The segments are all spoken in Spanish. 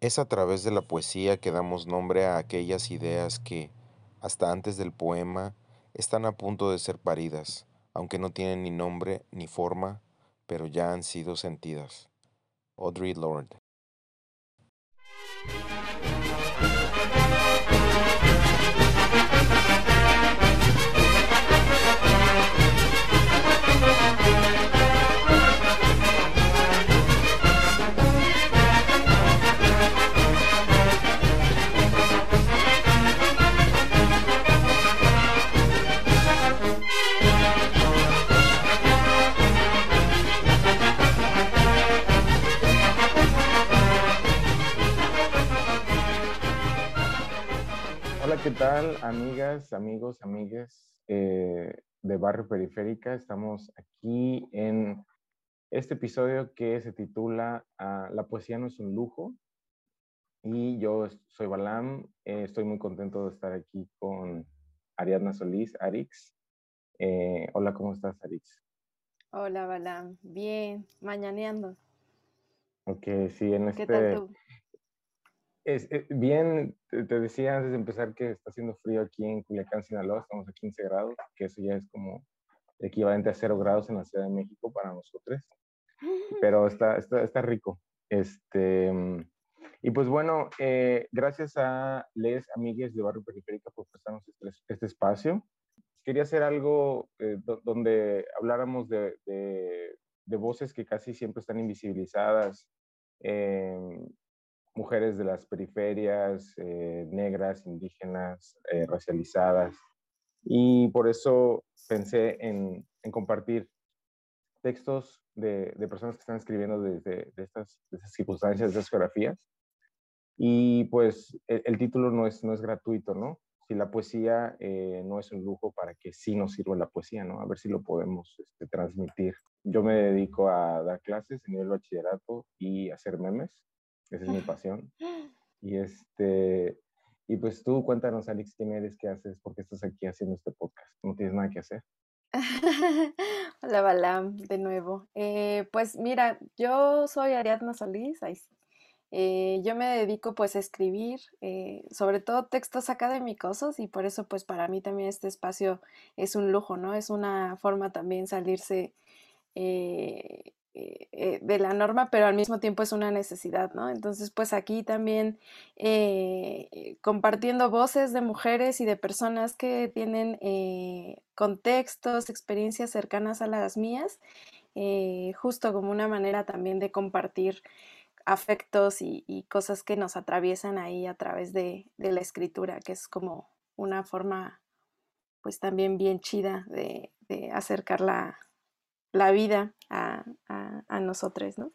Es a través de la poesía que damos nombre a aquellas ideas que, hasta antes del poema, están a punto de ser paridas, aunque no tienen ni nombre ni forma, pero ya han sido sentidas. Audrey Lorde ¿qué tal, amigas, amigos, amigues eh, de Barrio Periférica? Estamos aquí en este episodio que se titula ah, La poesía no es un lujo. Y yo soy Balam, eh, estoy muy contento de estar aquí con Ariadna Solís, Arix. Eh, hola, ¿cómo estás, Arix? Hola, Balam. Bien, mañaneando. Ok, sí, en este... ¿Qué tal tú? Es, eh, bien, te, decía antes de empezar que está haciendo frío aquí en Culiacán, Sinaloa, estamos a 15 grados, que eso ya es como equivalente a 0 grados en la Ciudad de México para nosotros, pero está, está, está rico. Este, y pues bueno, eh, gracias a les amigues de Barrio Periférica por prestarnos este, este espacio. Quería hacer algo eh, donde habláramos de, de, de, voces que casi siempre están invisibilizadas, eh, mujeres de las periferias, eh, negras, indígenas, eh, racializadas. Y por eso pensé en, compartir textos de, personas que están escribiendo desde de estas, circunstancias, de estas geografías. Y pues el, título no es, no es gratuito, ¿no? Si la poesía eh, no es un lujo, para que sí nos sirva la poesía, ¿no? A ver si lo podemos este, transmitir. Yo me dedico a dar clases en el bachillerato y hacer memes. Esa es mi pasión. Y este, y pues tú cuéntanos, Alex, quién eres, qué haces, por qué estás aquí haciendo este podcast. No tienes nada que hacer. Hola, Balam, de nuevo. Eh, pues mira, yo soy Ariadna Solís, ahí sí. Eh, yo me dedico pues a escribir, eh, sobre todo textos académicos y por eso pues para mí también este espacio es un lujo, ¿no? Es una forma también salirse eh, de la norma, pero al mismo tiempo es una necesidad, ¿no? Entonces, pues aquí también eh, compartiendo voces de mujeres y de personas que tienen contextos, experiencias cercanas a las mías, justo como una manera también de compartir afectos y, cosas que nos atraviesan ahí a través de, la escritura, que es como una forma, pues también bien chida de, de acercar la, la vida a, a, nosotros, ¿no?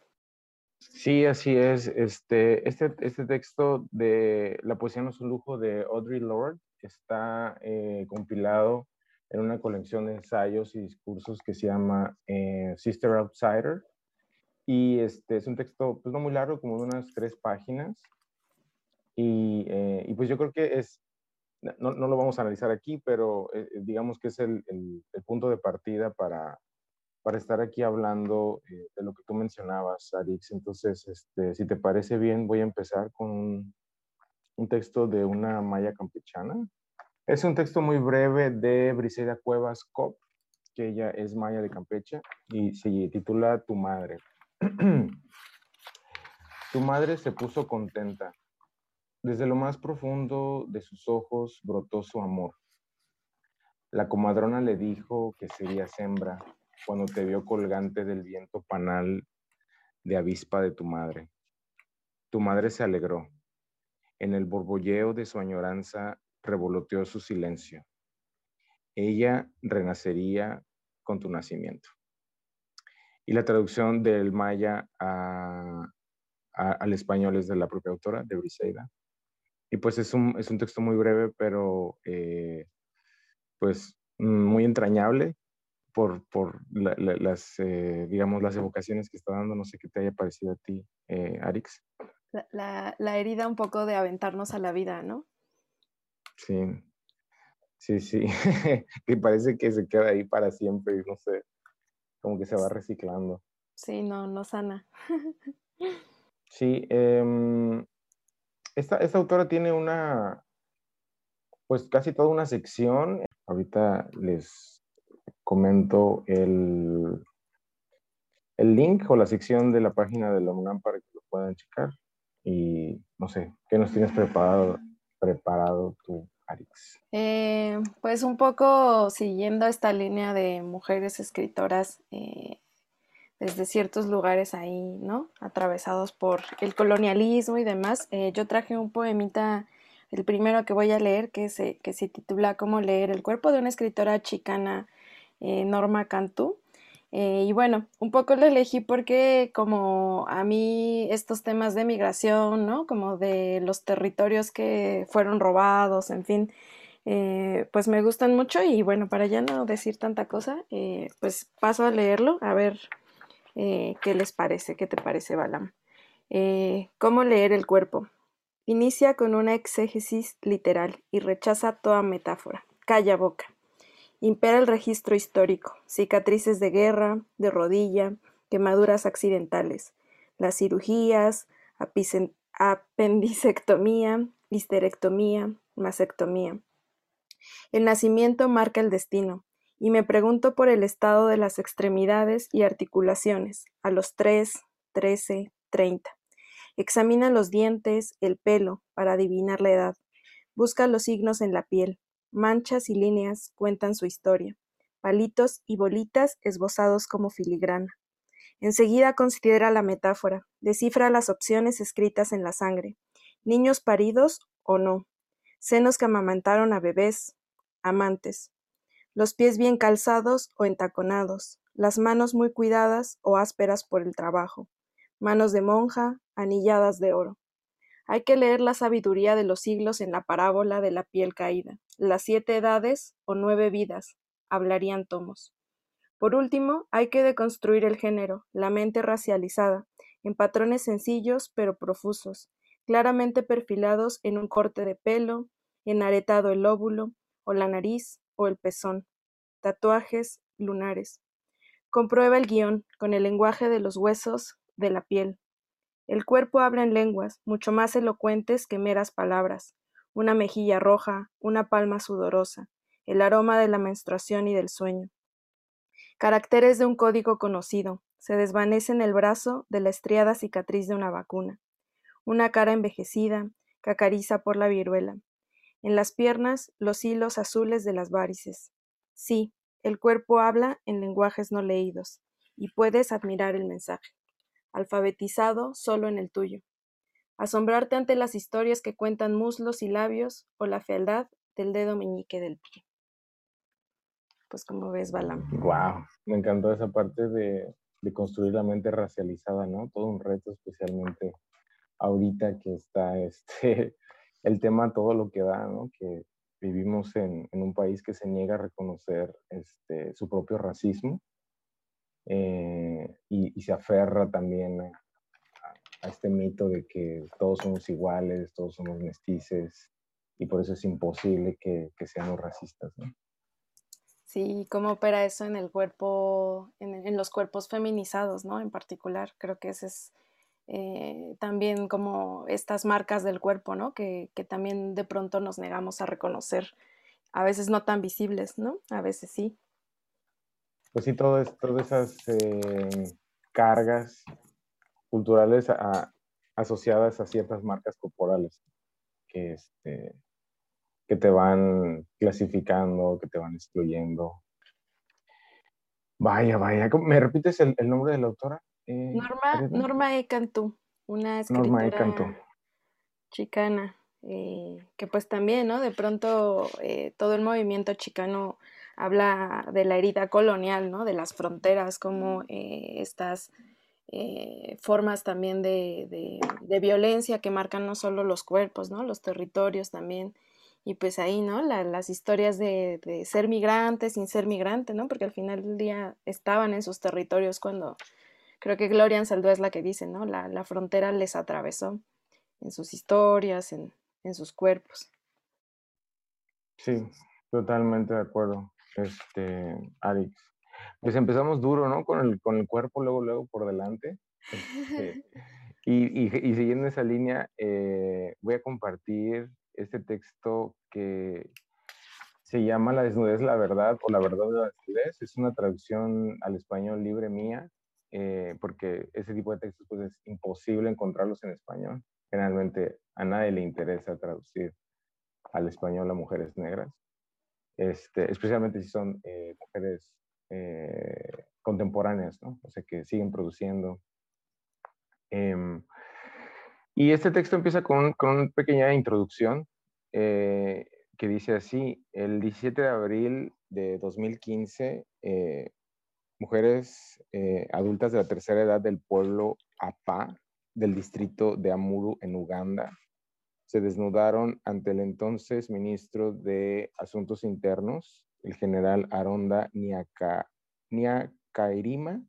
Sí, así es. Este, este, este texto de La poesía no es un lujo de Audrey Lorde está eh, compilado en una colección de ensayos y discursos que se llama eh, Sister Outsider. Y este es un texto, pues no muy largo, como de unas tres páginas. Y, eh, y pues yo creo que es, no, no, lo vamos a analizar aquí, pero digamos que es el, el punto de partida para, para estar aquí hablando eh, de lo que tú mencionabas, Arix. Entonces, este, si te parece bien, voy a empezar con un, texto de una maya campechana. Es un texto muy breve de Briseida Cuevas Cop, que ella es maya de Campeche, y se titula Tu madre. tu madre se puso contenta. Desde lo más profundo de sus ojos brotó su amor. La comadrona le dijo que sería hembra cuando te vio colgante del viento panal de avispa de tu madre. Tu madre se alegró. En el borbolleo de su añoranza revoloteó su silencio. Ella renacería con tu nacimiento. Y la traducción del maya al español es de la propia autora, de Briseida. Y pues es un, es un texto muy breve, pero eh, pues muy entrañable por, por las, eh, digamos, las evocaciones que está dando. No sé qué te haya parecido a ti, eh, Arix. La, la, herida un poco de aventarnos a la vida, ¿no? Sí, sí, sí. que parece que se queda ahí para siempre, no sé, como que se va reciclando. Sí, no, no sana. sí, em, esta, esta autora tiene una, pues casi toda una sección. Ahorita les comento el, el link o la sección de la página de la UNAM para que lo puedan checar. Y no sé, ¿qué nos tienes preparado, preparado tú, Arix? Eh, pues un poco siguiendo esta línea de mujeres escritoras eh, desde ciertos lugares ahí, ¿no? Atravesados por el colonialismo y demás. Eh, yo traje un poemita, el primero que voy a leer, que se, que se titula Cómo leer el cuerpo de una escritora chicana, Norma Cantú. Eh, y bueno, un poco lo elegí porque como a mí estos temas de migración, ¿no? Como de los territorios que fueron robados, en fin, eh, pues me gustan mucho y bueno, para ya no decir tanta cosa, eh, pues paso a leerlo a ver qué les parece, qué te parece, Balam. ¿Cómo leer el cuerpo? Inicia con una exégesis literal y rechaza toda metáfora. Calla boca. Impera el registro histórico, cicatrices de guerra, de rodilla, quemaduras accidentales, las cirugías, apendicectomía, histerectomía, mastectomía. El nacimiento marca el destino, y me pregunto por el estado de las extremidades y articulaciones a los 3, 13, 30. Examina los dientes, el pelo, para adivinar la edad. Busca los signos en la piel, Manchas y líneas cuentan su historia, palitos y bolitas esbozados como filigrana. Enseguida considera la metáfora, descifra las opciones escritas en la sangre, niños paridos o no, senos que amamantaron a bebés, amantes, los pies bien calzados o entaconados, las manos muy cuidadas o ásperas por el trabajo, manos de monja, anilladas de oro. Hay que leer la sabiduría de los siglos en la parábola de la piel caída. Las siete edades o nueve vidas, hablarían tomos. Por último, hay que deconstruir el género, la mente racializada, en patrones sencillos pero profusos, claramente perfilados en un corte de pelo, enaretado el óvulo, o la nariz, o el pezón, tatuajes, lunares. Comprueba el guion con el lenguaje de los huesos, de la piel, el cuerpo habla en lenguas, mucho más elocuentes que meras palabras, una mejilla roja, una palma sudorosa, el aroma de la menstruación y del sueño. Caracteres de un código conocido, se desvanece en el brazo de la estriada cicatriz de una vacuna, una cara envejecida, cacariza por la viruela. En las piernas, los hilos azules de las varices. Sí, el cuerpo habla en lenguajes no leídos, y puedes admirar el mensaje alfabetizado solo en el tuyo. Asombrarte ante las historias que cuentan muslos y labios o la fealdad del dedo meñique del pie. Pues como ves, Balam. Wow, me encantó esa parte de, de construir la mente racializada, ¿no? Todo un reto, especialmente ahorita que está este, el tema todo lo que da, ¿no? Que vivimos en, en un país que se niega a reconocer este, su propio racismo eh, y, se aferra también a, este mito de que todos somos iguales, todos somos mestices y por eso es imposible que, seamos racistas. ¿no? Sí, cómo opera eso en el cuerpo, en, los cuerpos feminizados, ¿no? En particular, creo que ese es eh, también como estas marcas del cuerpo, ¿no? Que, que, también de pronto nos negamos a reconocer, a veces no tan visibles, ¿no? A veces sí pues sí, todas esas eh, cargas culturales asociadas a ciertas marcas corporales que, este, que te van clasificando, que te van excluyendo. Vaya, vaya. ¿Me repites el, nombre de la autora? Eh, Norma, Norma E. Cantú, una escritora e. chicana, eh, que pues también, ¿no? De pronto todo el movimiento chicano habla de la herida colonial, ¿no? De las fronteras, como eh, estas eh, formas también de, violencia que marcan no solo los cuerpos, ¿no? Los territorios también. Y pues ahí, ¿no? las historias de, ser migrante sin ser migrante, ¿no? Porque al final del día estaban en sus territorios cuando, creo que Gloria Ansaldúa es la que dice, ¿no? La, frontera les atravesó en sus historias, en, en sus cuerpos. Sí, totalmente de acuerdo este, Arix. Pues empezamos duro, ¿no? Con el, con el cuerpo luego, luego por delante. Este, Y, siguiendo esa línea, eh, voy a compartir este texto que se llama La desnudez, la verdad o La verdad de la desnudez. Es una traducción al español libre mía, eh, porque ese tipo de textos pues, es imposible encontrarlos en español. Generalmente a nadie le interesa traducir al español a mujeres negras, este, especialmente si son eh, mujeres eh, contemporáneas, ¿no? o sea, que siguen produciendo. Em, y este texto empieza con, con una pequeña introducción eh, que dice así, el 17 de abril de 2015, mujeres adultas de la tercera edad del pueblo Apa, del distrito de Amuru en Uganda, se desnudaron ante el entonces ministro de Asuntos Internos, el general Aronda Niakairima,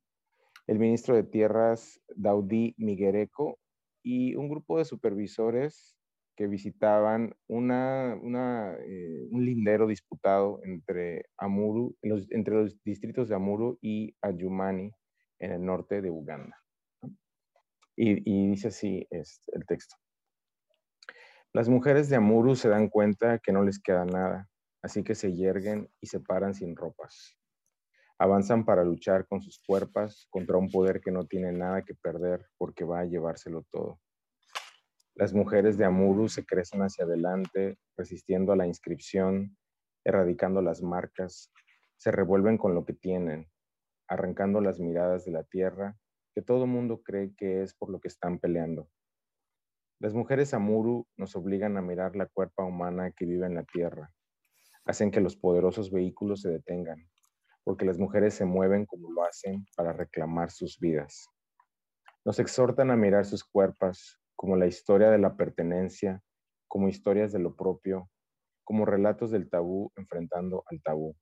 el ministro de Tierras Daudi Miguereco y un grupo de supervisores que visitaban una, eh, un lindero disputado entre, Amuru, los, entre los distritos de Amuru y Ayumani en el norte de Uganda. Y, dice así es el texto. Las mujeres de Amuru se dan cuenta que no les queda nada, así que se yerguen y se paran sin ropas. Avanzan para luchar con sus cuerpos contra un poder que no tiene nada que perder porque va a llevárselo todo. Las mujeres de Amuru se crecen hacia adelante, resistiendo a la inscripción, erradicando las marcas, se revuelven con lo que tienen, arrancando las miradas de la tierra, que todo mundo cree que es por lo que están peleando. Las mujeres Amuru nos obligan a mirar la cuerpa humana que vive en la tierra. Hacen que los poderosos vehículos se detengan, porque las mujeres se mueven como lo hacen para reclamar sus vidas. Nos exhortan a mirar sus cuerpos como la historia de la pertenencia, como historias de lo propio, como relatos del tabú enfrentando al tabú.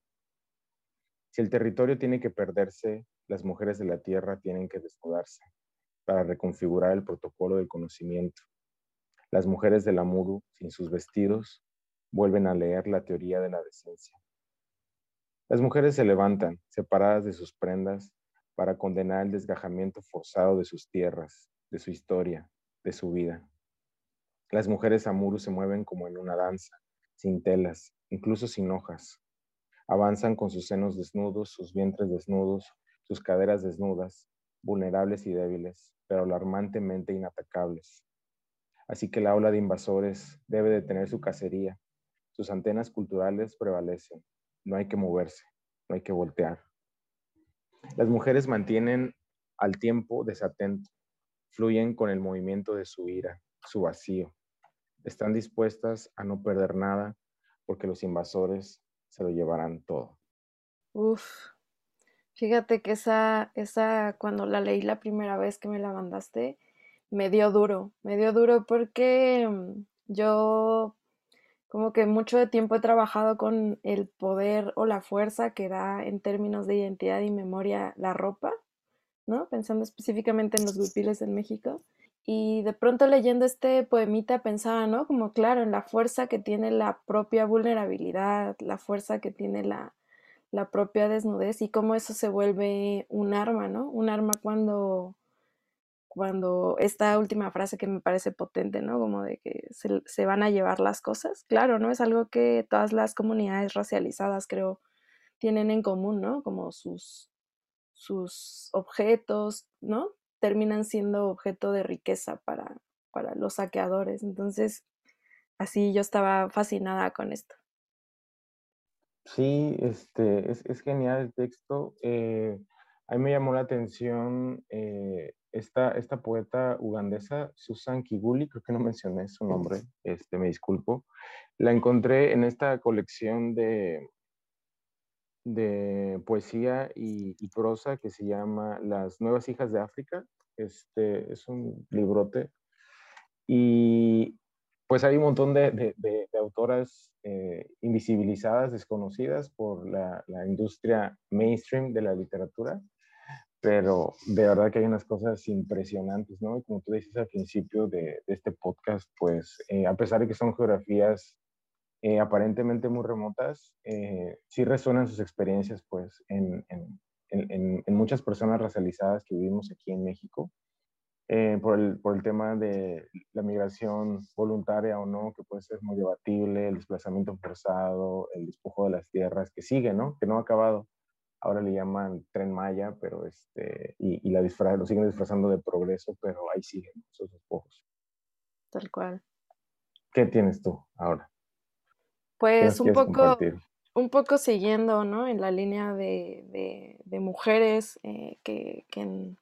Si el territorio tiene que perderse, las mujeres de la tierra tienen que desnudarse para reconfigurar el protocolo del conocimiento las mujeres del Amuru, sin sus vestidos, vuelven a leer la teoría de la decencia. Las mujeres se levantan, separadas de sus prendas, para condenar el desgajamiento forzado de sus tierras, de su historia, de su vida. Las mujeres Amuru se mueven como en una danza, sin telas, incluso sin hojas. Avanzan con sus senos desnudos, sus vientres desnudos, sus caderas desnudas, vulnerables y débiles, pero alarmantemente inatacables. Así que la ola de invasores debe de tener su cacería. Sus antenas culturales prevalecen. No hay que moverse, no hay que voltear. Las mujeres mantienen al tiempo desatento, fluyen con el movimiento de su ira, su vacío. Están dispuestas a no perder nada porque los invasores se lo llevarán todo. Uf, fíjate que esa, esa, cuando la leí la primera vez que me la mandaste, me dio duro, me dio duro porque mm, yo como que mucho tiempo he trabajado con el poder o la fuerza que da en términos de identidad y memoria la ropa, ¿no? Pensando específicamente en los guipiles en México. Y de pronto leyendo este poemita pensaba, ¿no? Como claro, en la fuerza que tiene la propia vulnerabilidad, la fuerza que tiene la, la propia desnudez y cómo eso se vuelve un arma, ¿no? Un arma cuando cuando esta última frase que me parece potente, ¿no? Como de que se, van a llevar las cosas. Claro, ¿no? Es algo que todas las comunidades racializadas, creo, tienen en común, ¿no? Como sus, sus objetos, ¿no? Terminan siendo objeto de riqueza para, para los saqueadores. Entonces, así yo estaba fascinada con esto. Sí, este, es, genial el texto. Eh, a mí me llamó la atención eh, esta, esta poeta ugandesa, Susan Kiguli, creo que no mencioné su nombre, este, me disculpo, la encontré en esta colección de, de poesía y, prosa que se llama Las Nuevas Hijas de África. Este, es un librote. Y pues hay un montón de, de, autoras eh, invisibilizadas, desconocidas por la, la industria mainstream de la literatura pero de verdad que hay unas cosas impresionantes, ¿no? como tú dices al principio de, este podcast, pues eh, a pesar de que son geografías eh, aparentemente muy remotas, eh, sí resuenan sus experiencias, pues, en, en, en, en, muchas personas racializadas que vivimos aquí en México. eh, por, el, por el tema de la migración voluntaria o no, que puede ser muy debatible, el desplazamiento forzado, el despojo de las tierras, que sigue, ¿no? Que no ha acabado. Ahora le llaman tren Maya, pero este, y, y la lo siguen disfrazando de progreso, pero ahí siguen esos despojos. Tal cual. ¿Qué tienes tú ahora? Pues un poco, un poco siguiendo, ¿no? En la línea de, de, de mujeres eh, que, que,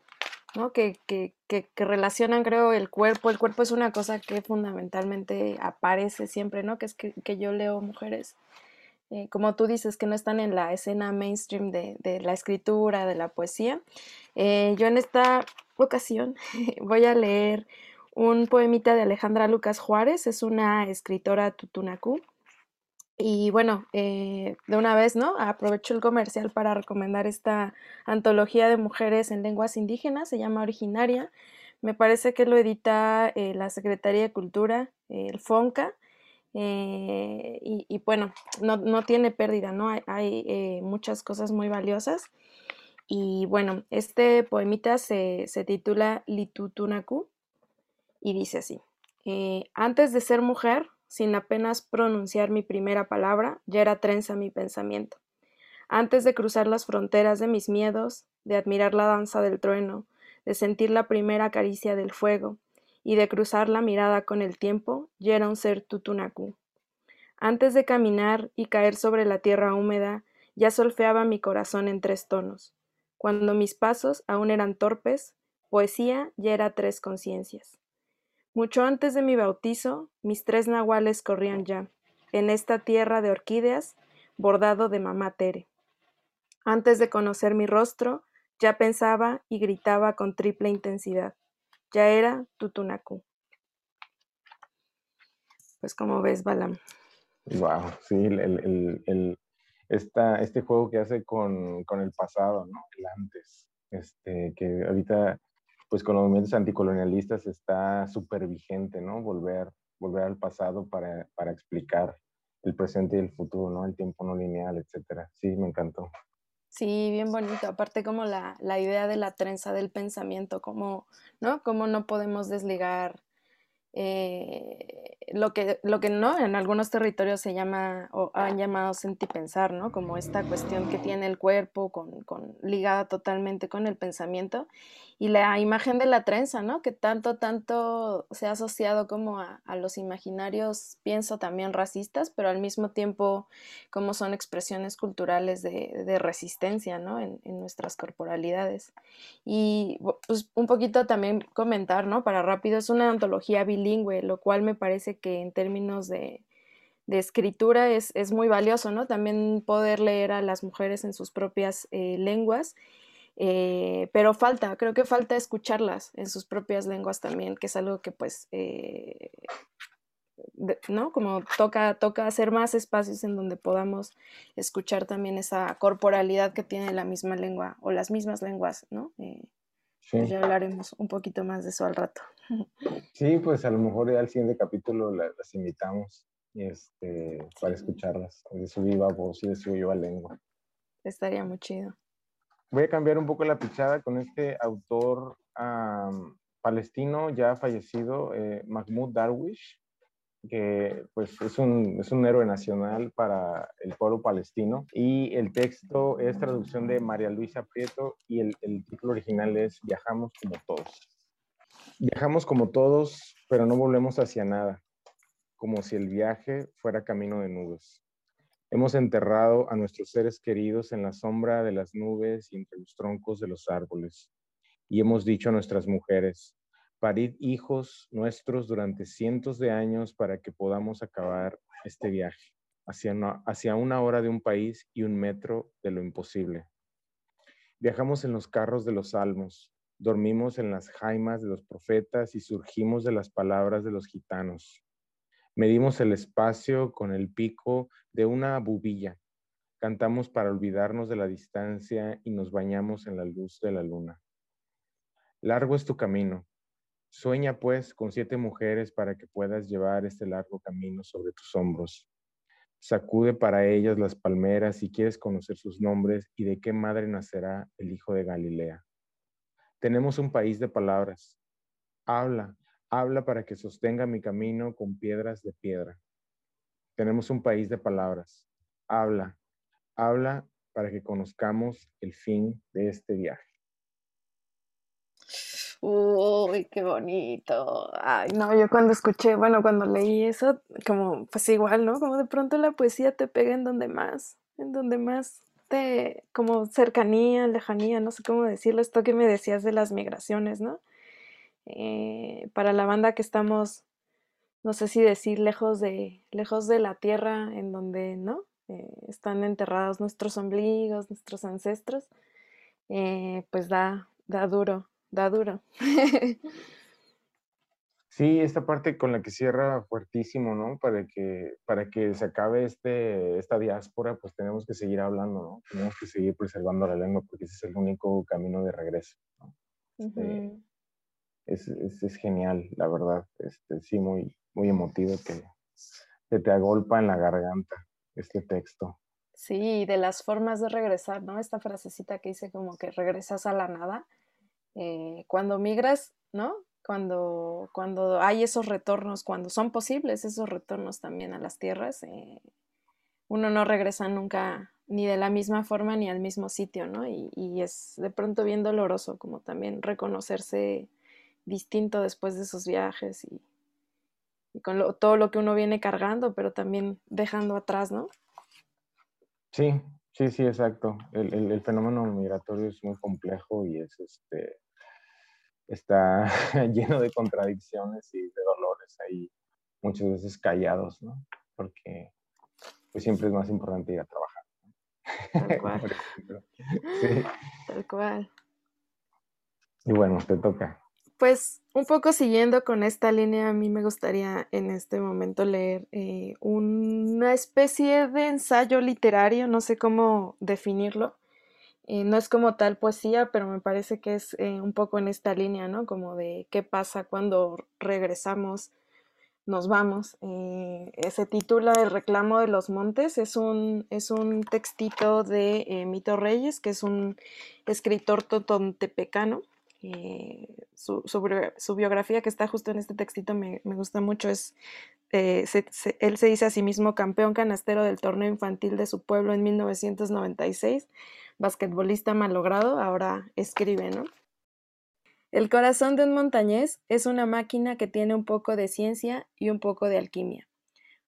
¿no? Que, que, que, relacionan, creo, el cuerpo. El cuerpo es una cosa que fundamentalmente aparece siempre, ¿no? Que es que, yo leo mujeres, eh, como tú dices, que no están en la escena mainstream de, la escritura, de la poesía. Eh, yo en esta ocasión voy a leer un poemita de Alejandra Lucas Juárez, es una escritora tutunacú. Y bueno, eh, de una vez, ¿no? Aprovecho el comercial para recomendar esta antología de mujeres en lenguas indígenas, se llama Originaria. Me parece que lo edita la Secretaría de Cultura, el FONCA, eh, y, bueno, no, tiene pérdida, ¿no? Hay, muchas cosas muy valiosas. Y bueno, este poemita se, se titula Litutunaku y dice así, antes de ser mujer, sin apenas pronunciar mi primera palabra, ya era trenza mi pensamiento. Antes de cruzar las fronteras de mis miedos, de admirar la danza del trueno, de sentir la primera caricia del fuego, y de cruzar la mirada con el tiempo, ya era un ser tutunacú. Antes de caminar y caer sobre la tierra húmeda, ya solfeaba mi corazón en tres tonos. Cuando mis pasos aún eran torpes, poesía ya era tres conciencias. Mucho antes de mi bautizo, mis tres nahuales corrían ya, en esta tierra de orquídeas, bordado de mamá Tere. Antes de conocer mi rostro, ya pensaba y gritaba con triple intensidad. Ya era Tutunacu. Pues como ves, Balam. Wow, sí, el, este juego que hace con, con, el pasado, ¿no? El antes. Este, que ahorita pues con los movimientos anticolonialistas está súper vigente, ¿no? Volver, volver al pasado para, para, explicar el presente y el futuro, ¿no? El tiempo no lineal, etcétera. Sí, me encantó. Sí, bien bonito. Aparte como la, la idea de la trenza del pensamiento, como, ¿no? Cómo no podemos desligar eh, lo, que, lo que no en algunos territorios se llama o han llamado sentipensar, ¿no? Como esta cuestión que tiene el cuerpo con, con, ligada totalmente con el pensamiento y la imagen de la trenza, ¿no? Que tanto, tanto se ha asociado como a, a los imaginarios, pienso también racistas, pero al mismo tiempo como son expresiones culturales de, de resistencia, ¿no? En, en, nuestras corporalidades. Y pues un poquito también comentar, ¿no? Para rápido, es una antología bilingüe, lo cual me parece que en términos de, de escritura es, es, muy valioso, ¿no? También poder leer a las mujeres en sus propias eh, lenguas eh, pero falta, creo que falta escucharlas en sus propias lenguas también, que es algo que pues, eh, ¿no? Como toca, toca hacer más espacios en donde podamos escuchar también esa corporalidad que tiene la misma lengua o las mismas lenguas, ¿no? Eh, pues ya hablaremos un poquito más de eso al rato. Sí, pues a lo mejor ya al siguiente capítulo las invitamos este, para escucharlas, de su viva voz y de su viva lengua. Estaría muy chido voy a cambiar un poco la pichada con este autor palestino ya fallecido, eh, Mahmoud Darwish, que pues es un, es un héroe nacional para el pueblo palestino. Y el texto es traducción de María Luisa Prieto y el, el título original es Viajamos como todos. Viajamos como todos, pero no volvemos hacia nada, como si el viaje fuera camino de nubes. Hemos enterrado a nuestros seres queridos en la sombra de las nubes y entre los troncos de los árboles. Y hemos dicho a nuestras mujeres, parid hijos nuestros durante cientos de años para que podamos acabar este viaje hacia una, hacia una hora de un país y un metro de lo imposible. Viajamos en los carros de los salmos, dormimos en las jaimas de los profetas y surgimos de las palabras de los gitanos. Medimos el espacio con el pico de una bubilla. Cantamos para olvidarnos de la distancia y nos bañamos en la luz de la luna. Largo es tu camino. Sueña pues con siete mujeres para que puedas llevar este largo camino sobre tus hombros. Sacude para ellas las palmeras si quieres conocer sus nombres y de qué madre nacerá el hijo de Galilea. Tenemos un país de palabras, habla, habla para que sostenga mi camino con piedras de piedra. Tenemos un país de palabras. Habla, habla para que conozcamos el fin de este viaje. Uy, qué bonito. Ay, no, yo cuando escuché, bueno, cuando leí eso, como, pues igual, ¿no? Como de pronto la poesía te pega en donde más, en donde más te, como cercanía, lejanía, no sé cómo decirlo, esto que me decías de las migraciones, ¿no? Eh, para la banda que estamos, no sé si decir, lejos de, lejos de la tierra en donde, ¿no? Eh, están enterrados nuestros ombligos, nuestros ancestros, eh, pues da, da duro, da duro. Sí, esta parte con la que cierra fuertísimo, ¿no? Para que, para que se acabe este, esta diáspora, pues tenemos que seguir hablando, ¿no? Tenemos que seguir preservando la lengua porque ese es el único camino de regreso, ¿no? Este, es, es, genial, la verdad. Este, sí, muy, muy emotivo que, que te agolpa en la garganta este texto. Sí, de las formas de regresar, ¿no? Esta frasecita que dice como que regresas a la nada. Eh, cuando migras, ¿no? Cuando, cuando hay esos retornos, cuando son posibles esos retornos también a las tierras, eh, uno no regresa nunca ni de la misma forma ni al mismo sitio, ¿no? Y, y es de pronto bien doloroso como también reconocerse distinto después de esos viajes y, con todo lo que uno viene cargando, pero también dejando atrás, ¿no? Sí, sí, sí, exacto. El, fenómeno migratorio es muy complejo y es este está lleno de contradicciones y de dolores ahí muchas veces callados, ¿no? Porque pues siempre es más importante ir a trabajar. Tal cual. sí. Tal cual. Y bueno, te toca. Pues un poco siguiendo con esta línea, a mí me gustaría en este momento leer eh, una especie de ensayo literario, no sé cómo definirlo. Eh, no es como tal poesía, pero me parece que es eh, un poco en esta línea, ¿no? Como de qué pasa cuando regresamos, nos vamos. se titula El reclamo de los montes, es un, es un textito de Mito Reyes, que es un escritor totontepecano eh, su, biografía que está justo en este textito me, me gusta mucho. Es, eh, él se dice a sí mismo campeón canastero del torneo infantil de su pueblo en 1996, basquetbolista malogrado, ahora escribe, ¿no? El corazón de un montañés es una máquina que tiene un poco de ciencia y un poco de alquimia.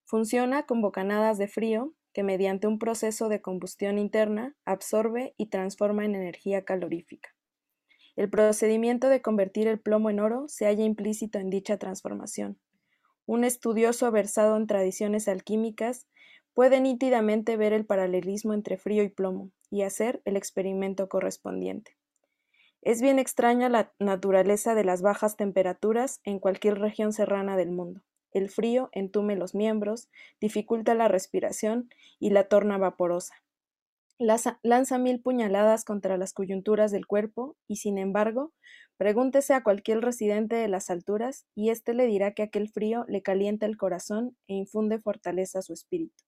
Funciona con bocanadas de frío que mediante un proceso de combustión interna absorbe y transforma en energía calorífica. El procedimiento de convertir el plomo en oro se halla implícito en dicha transformación. Un estudioso versado en tradiciones alquímicas puede nítidamente ver el paralelismo entre frío y plomo y hacer el experimento correspondiente. Es bien extraña la naturaleza de las bajas temperaturas en cualquier región serrana del mundo. El frío entume los miembros, dificulta la respiración y la torna vaporosa lanza mil puñaladas contra las coyunturas del cuerpo y, sin embargo, pregúntese a cualquier residente de las alturas y éste le dirá que aquel frío le calienta el corazón e infunde fortaleza a su espíritu,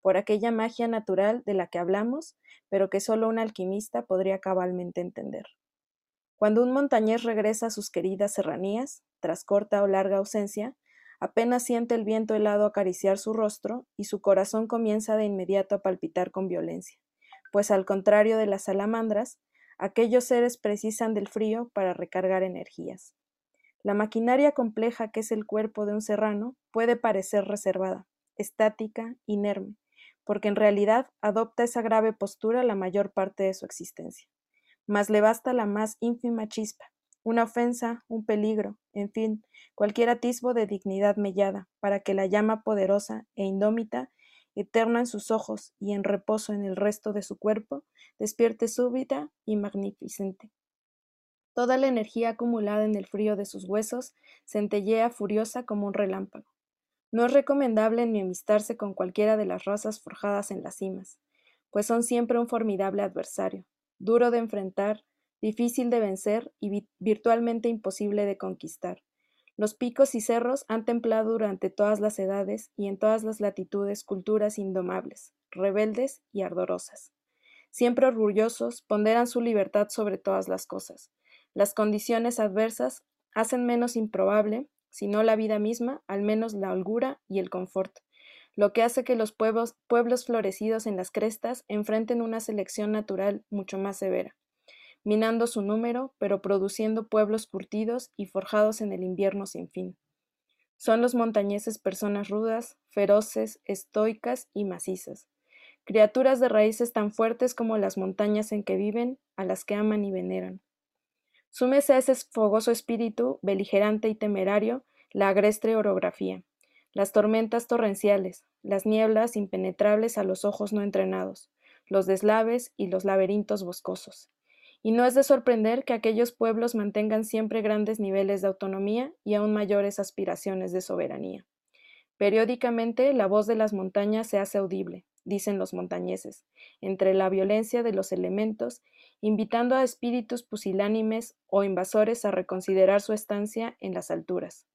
por aquella magia natural de la que hablamos, pero que solo un alquimista podría cabalmente entender. Cuando un montañés regresa a sus queridas serranías, tras corta o larga ausencia, apenas siente el viento helado acariciar su rostro y su corazón comienza de inmediato a palpitar con violencia pues al contrario de las salamandras, aquellos seres precisan del frío para recargar energías. La maquinaria compleja que es el cuerpo de un serrano puede parecer reservada, estática, inerme, porque en realidad adopta esa grave postura la mayor parte de su existencia. Mas le basta la más ínfima chispa, una ofensa, un peligro, en fin, cualquier atisbo de dignidad mellada, para que la llama poderosa e indómita eterna en sus ojos y en reposo en el resto de su cuerpo, despierte súbita y magnificente. Toda la energía acumulada en el frío de sus huesos centellea furiosa como un relámpago. No es recomendable enemistarse con cualquiera de las razas forjadas en las cimas, pues son siempre un formidable adversario, duro de enfrentar, difícil de vencer y virtualmente imposible de conquistar. Los picos y cerros han templado durante todas las edades y en todas las latitudes culturas indomables, rebeldes y ardorosas. Siempre orgullosos, ponderan su libertad sobre todas las cosas. Las condiciones adversas hacen menos improbable, si no la vida misma, al menos la holgura y el confort, lo que hace que los pueblos, pueblos florecidos en las crestas enfrenten una selección natural mucho más severa, minando su número, pero produciendo pueblos curtidos y forjados en el invierno sin fin. Son los montañeses personas rudas, feroces, estoicas y macizas, criaturas de raíces tan fuertes como las montañas en que viven, a las que aman y veneran. Súmese a ese fogoso espíritu, beligerante y temerario, la agreste orografía, las tormentas torrenciales, las nieblas impenetrables a los ojos no entrenados, los deslaves y los laberintos boscosos. Y no es de sorprender que aquellos pueblos mantengan siempre grandes niveles de autonomía y aún mayores aspiraciones de soberanía. Periódicamente la voz de las montañas se hace audible, dicen los montañeses, entre la violencia de los elementos, invitando a espíritus pusilánimes o invasores a reconsiderar su estancia en las alturas.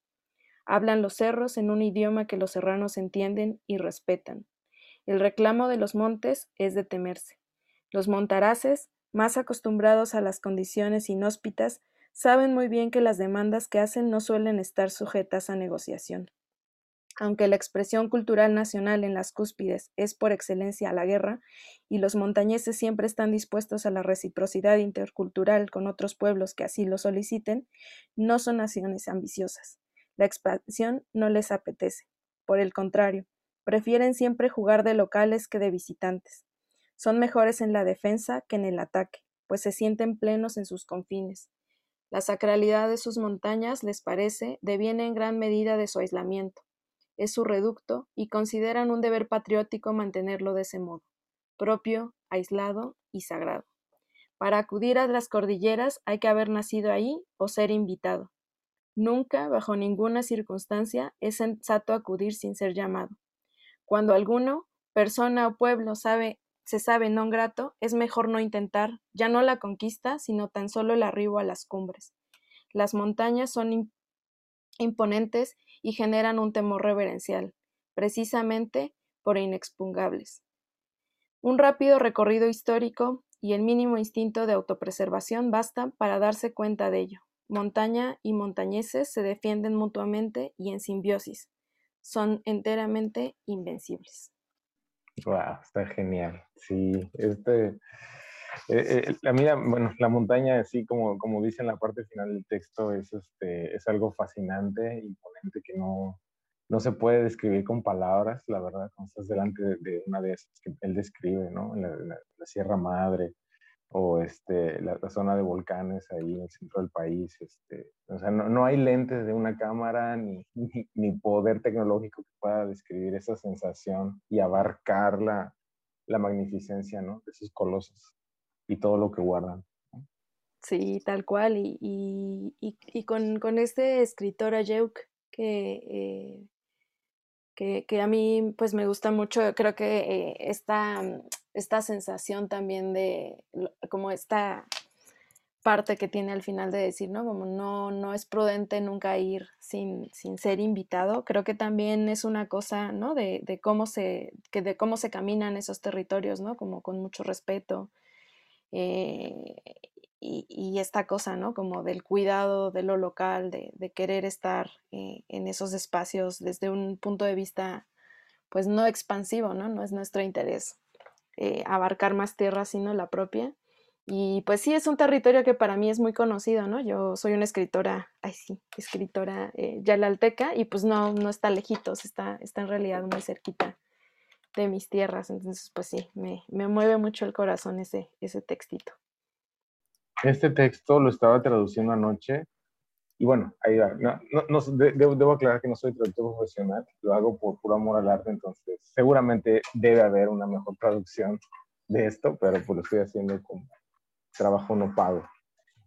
Hablan los cerros en un idioma que los serranos entienden y respetan. El reclamo de los montes es de temerse. Los montaraces, más acostumbrados a las condiciones inhóspitas, saben muy bien que las demandas que hacen no suelen estar sujetas a negociación. Aunque la expresión cultural nacional en las cúspides es por excelencia la guerra, y los montañeses siempre están dispuestos a la reciprocidad intercultural con otros pueblos que así lo soliciten, no son naciones ambiciosas. La expansión no les apetece. Por el contrario, prefieren siempre jugar de locales que de visitantes. Son mejores en la defensa que en el ataque, pues se sienten plenos en sus confines. La sacralidad de sus montañas, les parece, deviene en gran medida de su aislamiento es su reducto y consideran un deber patriótico mantenerlo de ese modo, propio, aislado y sagrado. Para acudir a las cordilleras hay que haber nacido ahí o ser invitado. Nunca, bajo ninguna circunstancia, es sensato acudir sin ser llamado. Cuando alguno, persona o pueblo sabe, se sabe non grato, es mejor no intentar, ya no la conquista, sino tan solo el arribo a las cumbres. Las montañas son imponentes y generan un temor reverencial, precisamente por inexpugnables. Un rápido recorrido histórico y el mínimo instinto de autopreservación basta para darse cuenta de ello. Montaña y montañeses se defienden mutuamente y en simbiosis. Son enteramente invencibles. Wow, está genial. Sí, este eh, eh, la mía, bueno, la montaña, así como, como dice en la parte final del texto, es, este, es algo fascinante, imponente, que no, no se puede describir con palabras, la verdad, cuando estás delante de, una de esas que él describe, ¿no? La, Sierra Madre o este, la, zona de volcanes ahí en el centro del país. Este, o sea, no, no hay lentes de una cámara ni, ni, poder tecnológico que pueda describir esa sensación y abarcar la, magnificencia ¿no? de esos colosos y todo lo que guardan. Sí, tal cual. Y, y, con, con, este escritor Ayeuk, que, eh, que, que, a mí pues me gusta mucho, creo que eh, esta, esta sensación también de como esta parte que tiene al final de decir, ¿no? Como no, no es prudente nunca ir sin, sin ser invitado. Creo que también es una cosa, ¿no? De, de, cómo se, que de cómo se caminan esos territorios, ¿no? Como con mucho respeto, eh, y, esta cosa, ¿no? Como del cuidado de lo local, de, querer estar eh, en esos espacios desde un punto de vista, pues no expansivo, ¿no? No es nuestro interés eh, abarcar más tierra, sino la propia. Y pues sí, es un territorio que para mí es muy conocido, ¿no? Yo soy una escritora, ay sí, escritora yalalteca y pues no, no está lejitos, está, está en realidad muy cerquita de mis tierras. Entonces, pues sí, me, me mueve mucho el corazón ese, ese textito. Este texto lo estaba traduciendo anoche y bueno, ahí va. No, no, debo, aclarar que no soy traductor profesional, lo hago por puro amor al arte, entonces seguramente debe haber una mejor traducción de esto, pero pues lo estoy haciendo como trabajo no pago.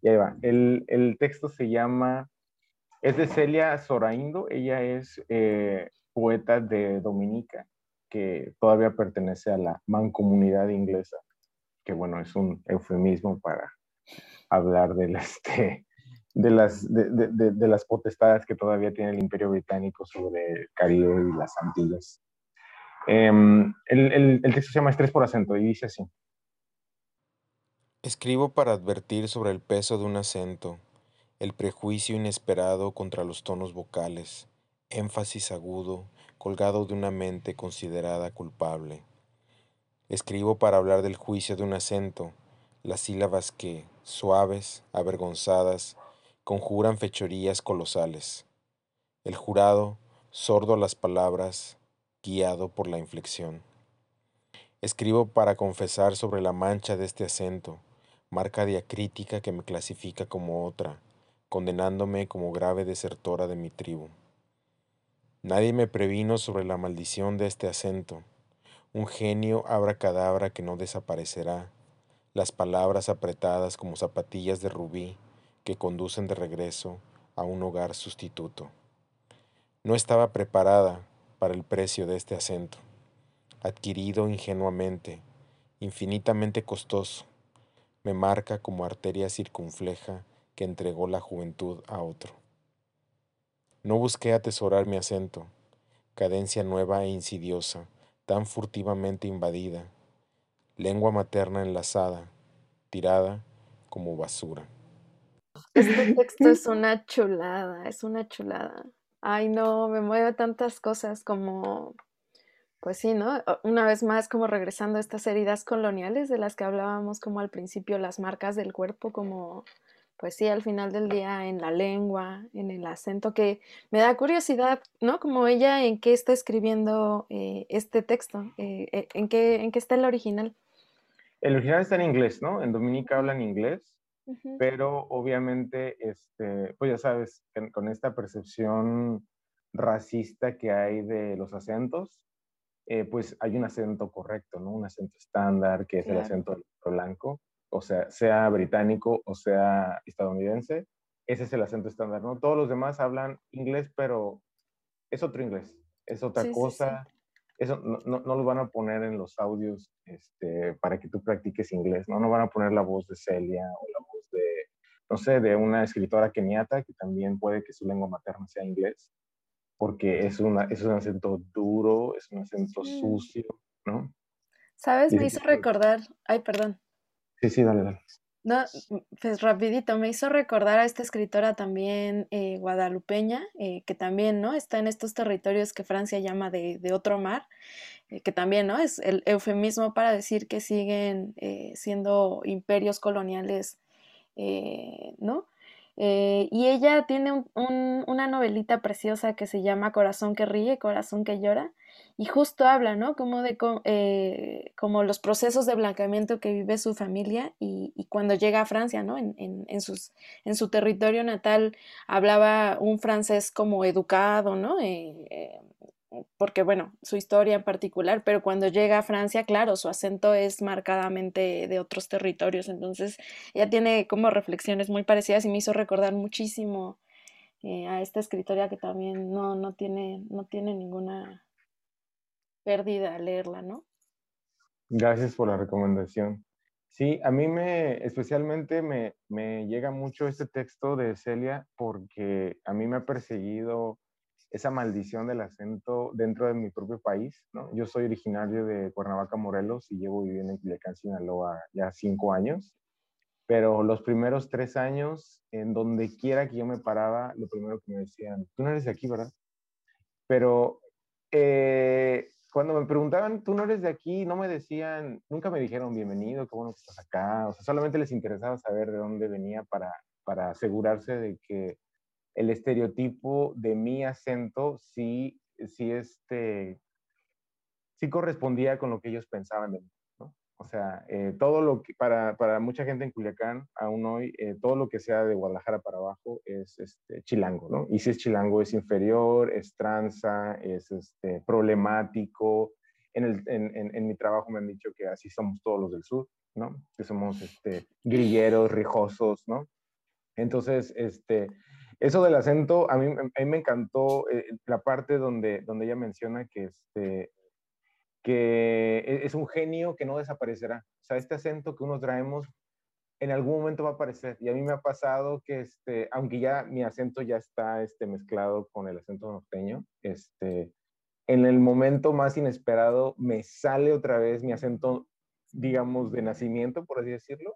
Y ahí va. El, el texto se llama, es de Celia Zoraindo, ella es eh, poeta de Dominica que todavía pertenece a la mancomunidad inglesa, que bueno, es un eufemismo para hablar de, este, de, las, de, las potestades que todavía tiene el imperio británico sobre el Caribe y las Antillas. Em, el, el, el texto se llama Estrés por acento y dice así. Escribo para advertir sobre el peso de un acento, el prejuicio inesperado contra los tonos vocales, énfasis agudo, colgado de una mente considerada culpable. Escribo para hablar del juicio de un acento, las sílabas que, suaves, avergonzadas, conjuran fechorías colosales. El jurado, sordo a las palabras, guiado por la inflexión. Escribo para confesar sobre la mancha de este acento, marca diacrítica que me clasifica como otra, condenándome como grave desertora de mi tribu. Nadie me previno sobre la maldición de este acento, un genio abracadabra que no desaparecerá, las palabras apretadas como zapatillas de rubí que conducen de regreso a un hogar sustituto. No estaba preparada para el precio de este acento, adquirido ingenuamente, infinitamente costoso, me marca como arteria circunfleja que entregó la juventud a otro. No busqué atesorar mi acento, cadencia nueva e insidiosa, tan furtivamente invadida, lengua materna enlazada, tirada como basura. Este texto es una chulada, es una chulada. Ay, no, me mueve tantas cosas como, pues sí, ¿no? Una vez más, como regresando a estas heridas coloniales de las que hablábamos como al principio, las marcas del cuerpo como pues sí, al final del día en la lengua, en el acento, que me da curiosidad, ¿no? Como ella, ¿en qué está escribiendo eh, este texto? Eh, eh, ¿en, qué, ¿En qué está el original? El original está en inglés, ¿no? En Dominica hablan inglés, pero obviamente, este, pues ya sabes, con esta percepción racista que hay de los acentos, pues hay un acento correcto, ¿no? Un acento estándar, que es el acento blanco o sea, sea británico o sea estadounidense, ese es el acento estándar, ¿no? Todos los demás hablan inglés, pero es otro inglés, es otra cosa. Eso no, no, lo van a poner en los audios este, para que tú practiques inglés, ¿no? No van a poner la voz de Celia o la voz no sé, de una escritora keniata que también puede que su lengua materna sea inglés, porque es, una, es un acento duro, es un acento sucio, ¿no? ¿Sabes? Me hizo recordar, ay, perdón. Sí, sí, dale, dale. No, pues rapidito, me hizo recordar a esta escritora también eh, guadalupeña, eh, que también, ¿no? Está en estos territorios que Francia llama de, otro mar, eh, que también, ¿no? Es el eufemismo para decir que siguen siendo imperios coloniales, ¿no? y ella tiene una novelita preciosa que se llama Corazón que ríe, Corazón que llora, y justo habla, ¿no? Como de eh, como los procesos de blanqueamiento que vive su familia y, cuando llega a Francia, ¿no? En, en, sus, en su territorio natal hablaba un francés como educado, ¿no? Eh, eh, porque, bueno, su historia en particular, pero cuando llega a Francia, claro, su acento es marcadamente de otros territorios, entonces ella tiene como reflexiones muy parecidas y me hizo recordar muchísimo a esta escritora que también no, no, tiene, no tiene ninguna pérdida leerla, ¿no? Gracias por la recomendación. Sí, a mí me, especialmente me, me llega mucho este texto de Celia porque a mí me ha perseguido esa maldición del acento dentro de mi propio país, ¿no? Yo soy originario de Cuernavaca, Morelos y llevo viviendo en Culiacán, Sinaloa ya cinco años, pero los primeros tres años, en donde quiera que yo me paraba, lo primero que me decían, tú no eres de aquí, ¿verdad? Pero eh, cuando me preguntaban, tú no eres de aquí, no me decían, nunca me dijeron bienvenido, qué bueno que estás acá. O sea, solamente les interesaba saber de dónde venía para, para asegurarse de que el estereotipo de mi acento sí, sí, este, sí correspondía con lo que ellos pensaban de mí. O sea, eh, todo lo que, para, para, mucha gente en Culiacán, aún hoy, eh, todo lo que sea de Guadalajara para abajo es este, chilango, ¿no? Y si es chilango es inferior, es tranza, es este, problemático. En, el, en, en, mi trabajo me han dicho que así somos todos los del sur, ¿no? Que somos este, grilleros, rijosos, ¿no? Entonces, este, eso del acento, a mí, a mí me encantó eh, la parte donde, donde ella menciona que este, que e-, es un genio que no desaparecerá. O sea, este acento que unos traemos en algún momento va a aparecer. Y a mí me ha pasado que, este, aunque ya mi acento ya está este, mezclado con el acento norteño, este, en el momento más inesperado me sale otra vez mi acento, digamos, de nacimiento, por así decirlo.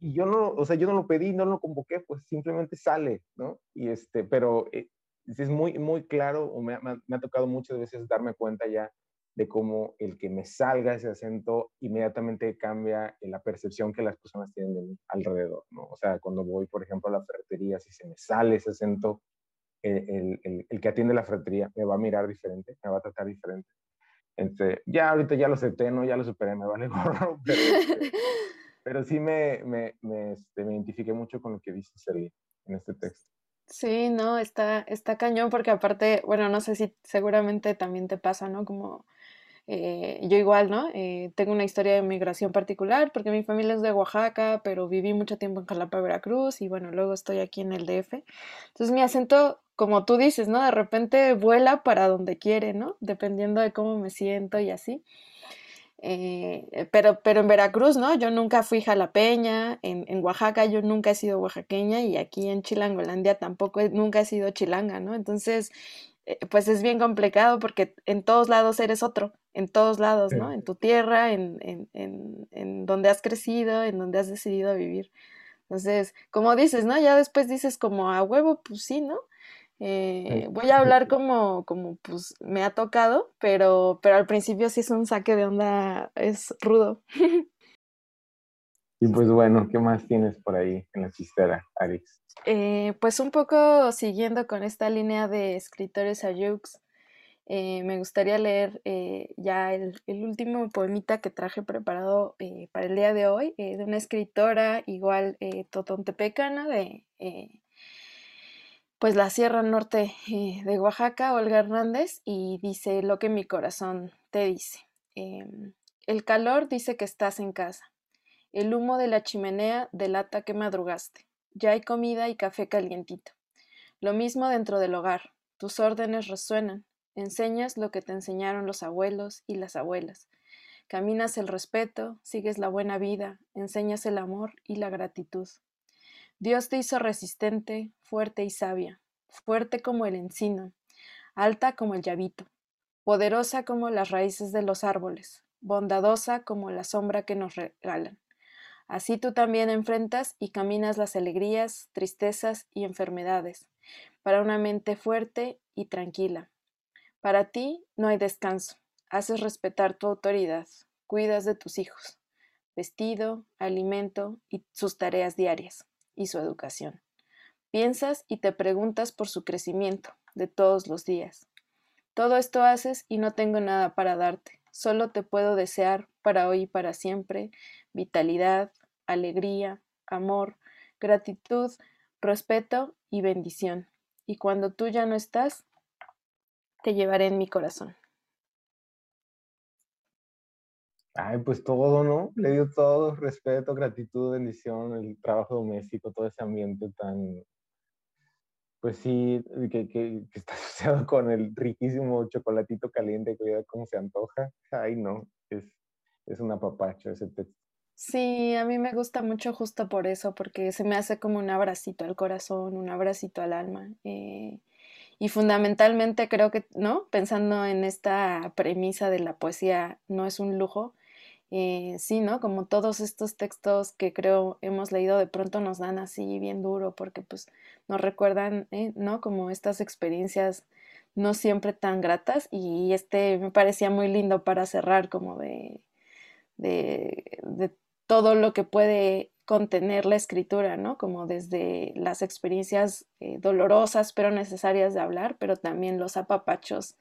Y, yo no, o sea, yo no lo pedí, no lo convoqué, pues simplemente sale, ¿no? Y este, pero eh, es muy, muy claro, o me, ha tocado muchas veces darme cuenta ya de cómo el que me salga ese acento inmediatamente cambia la percepción que las personas tienen de mí alrededor, ¿no? O sea, cuando voy, por ejemplo, a la ferretería, si se me sale ese acento, el, el, el, que atiende la ferretería me va a mirar diferente, me va a tratar diferente. Entonces, ya ahorita ya lo acepté, ¿no? Ya lo superé, me vale gorro, pero, este, pero sí me, me, me, este, me, identifiqué mucho con lo que dice Celia en este texto. Sí, no, está, está cañón porque aparte, bueno, no sé si seguramente también te pasa, ¿no? Como eh, yo igual, ¿no? Eh, tengo una historia de migración particular porque mi familia es de Oaxaca, pero viví mucho tiempo en Jalapa, Veracruz y bueno, luego estoy aquí en el DF. Entonces mi acento, como tú dices, ¿no? De repente vuela para donde quiere, ¿no? Dependiendo de cómo me siento y así. Eh, pero, pero en Veracruz, ¿no? Yo nunca fui jalapeña, en, en, Oaxaca yo nunca he sido oaxaqueña y aquí en Chilangolandia tampoco nunca he sido chilanga, ¿no? Entonces, eh, pues es bien complicado porque en todos lados eres otro, en todos lados, ¿no? En tu tierra, en, en, en, en donde has crecido, en donde has decidido vivir. Entonces, como dices, ¿no? Ya después dices como a huevo, pues sí, ¿no? Eh, voy a hablar como, como pues me ha tocado, pero, pero al principio sí es un saque de onda, es rudo. Y pues bueno, ¿qué más tienes por ahí en la chistera, Arix? Eh, pues un poco siguiendo con esta línea de escritores ayux, eh, me gustaría leer eh, ya el, el, último poemita que traje preparado para el día de hoy, de una escritora igual totontepecana de pues la Sierra Norte de Oaxaca, Olga Hernández, y dice lo que mi corazón te dice. Em, el calor dice que estás en casa. El humo de la chimenea delata que madrugaste. Ya hay comida y café calientito. Lo mismo dentro del hogar. Tus órdenes resuenan. Enseñas lo que te enseñaron los abuelos y las abuelas. Caminas el respeto, sigues la buena vida, enseñas el amor y la gratitud. Dios te hizo resistente, fuerte y sabia, fuerte como el encino, alta como el llavito, poderosa como las raíces de los árboles, bondadosa como la sombra que nos regalan. Así tú también enfrentas y caminas las alegrías, tristezas y enfermedades, para una mente fuerte y tranquila. Para ti no hay descanso, haces respetar tu autoridad, cuidas de tus hijos, vestido, alimento y sus tareas diarias, y su educación. Piensas y te preguntas por su crecimiento de todos los días. Todo esto haces y no tengo nada para darte, solo te puedo desear para hoy y para siempre vitalidad, alegría, amor, gratitud, respeto y bendición. Y cuando tú ya no estás, te llevaré en mi corazón. Ay, pues todo, ¿no? Le dio todo, respeto, gratitud, bendición, el trabajo doméstico, todo ese ambiente tan, pues sí, que, que, está asociado con el riquísimo chocolatito caliente, que como se antoja. Ay, no, es, es un apapacho ese texto. Sí, a mí me gusta mucho justo por eso, porque se me hace como un abracito al corazón, un abracito al alma. Eh, y fundamentalmente creo que, ¿no? Pensando en esta premisa de la poesía no es un lujo, eh, sí, ¿no? Como todos estos textos que creo hemos leído de pronto nos dan así bien duro porque pues nos recuerdan, eh, ¿no? Como estas experiencias no siempre tan gratas y este me parecía muy lindo para cerrar como de, de, todo lo que puede contener la escritura, ¿no? Como desde las experiencias eh, dolorosas pero necesarias de hablar, pero también los apapachos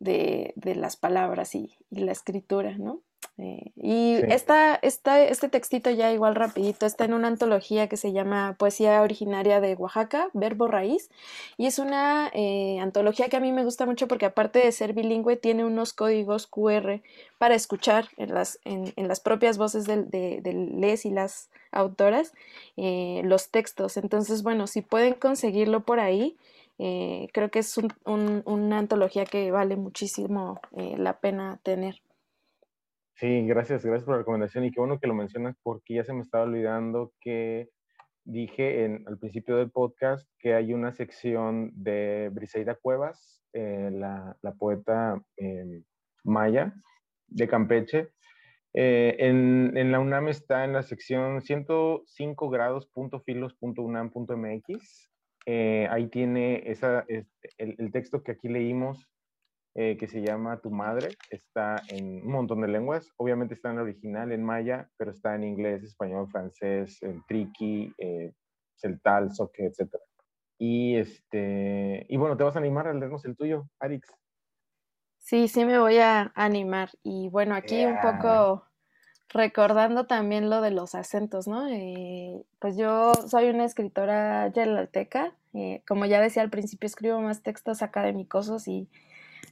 de, de las palabras y, y, la escritura, ¿no? Eh, y esta, esta, este textito ya igual rapidito está en una antología que se llama Poesía Originaria de Oaxaca, Verbo Raíz, y es una eh, antología que a mí me gusta mucho porque aparte de ser bilingüe tiene unos códigos QR para escuchar en las, en, en las propias voces del, de, de, les y las autoras eh, los textos. Entonces, bueno, si pueden conseguirlo por ahí, creo que es un, un, una antología que vale muchísimo la pena tener. Sí, gracias, gracias por la recomendación y qué bueno que lo mencionas porque ya se me estaba olvidando que dije en, al principio del podcast que hay una sección de Briseida Cuevas, eh, la, la, poeta eh, maya de Campeche, Eh, en, en, la UNAM está en la sección 105 grados.filos.unam.mx. Eh, ahí tiene esa, el, el, texto que aquí leímos, eh, que se llama Tu Madre. Está en un montón de lenguas. Obviamente está en original, en maya, pero está en inglés, español, francés, en triqui, eh, celtal, soque, etc. Y, este, y bueno, ¿te vas a animar a leernos el tuyo, Arix? Sí, sí me voy a animar. Y bueno, aquí un poco recordando también lo de los acentos, ¿no? Eh, pues yo soy una escritora yelalteca, eh, como ya decía al principio, escribo más textos académicos y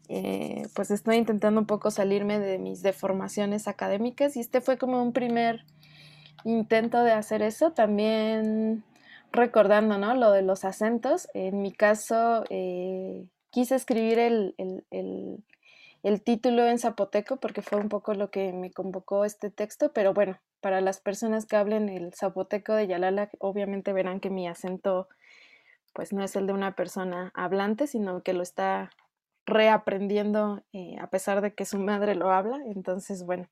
eh, pues estoy intentando un poco salirme de mis deformaciones académicas y este fue como un primer intento de hacer eso, también recordando, ¿no? Lo de los acentos. En mi caso, quise escribir el el título en zapoteco porque fue un poco lo que me convocó este texto, pero bueno, para las personas que hablen el zapoteco de Yalala, obviamente verán que mi acento pues no es el de una persona hablante, sino que lo está reaprendiendo eh, a pesar de que su madre lo habla. Entonces, bueno,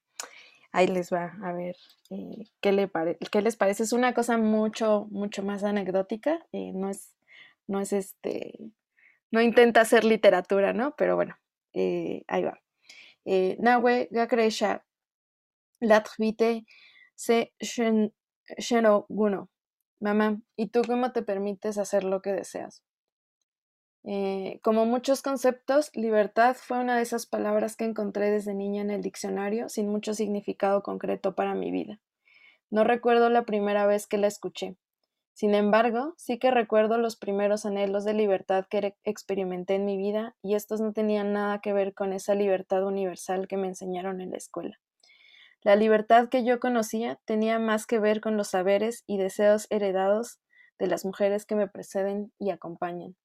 ahí les va a ver eh, qué, le qué les parece. Es una cosa mucho, mucho más anecdótica, eh, no es, no es este, no intenta hacer literatura, ¿no? Pero bueno, ahí va. Nahue Gakresha Latvite se Guno. Mamá, ¿y tú cómo te permites hacer lo que deseas? Eh, como muchos conceptos, libertad fue una de esas palabras que encontré desde niña en el diccionario sin mucho significado concreto para mi vida. No recuerdo la primera vez que la escuché. Sin embargo, sí que recuerdo los primeros anhelos de libertad que experimenté en mi vida y estos no tenían nada que ver con esa libertad universal que me enseñaron en la escuela. La libertad que yo conocía tenía más que ver con los saberes y deseos heredados de las mujeres que me preceden y acompañan.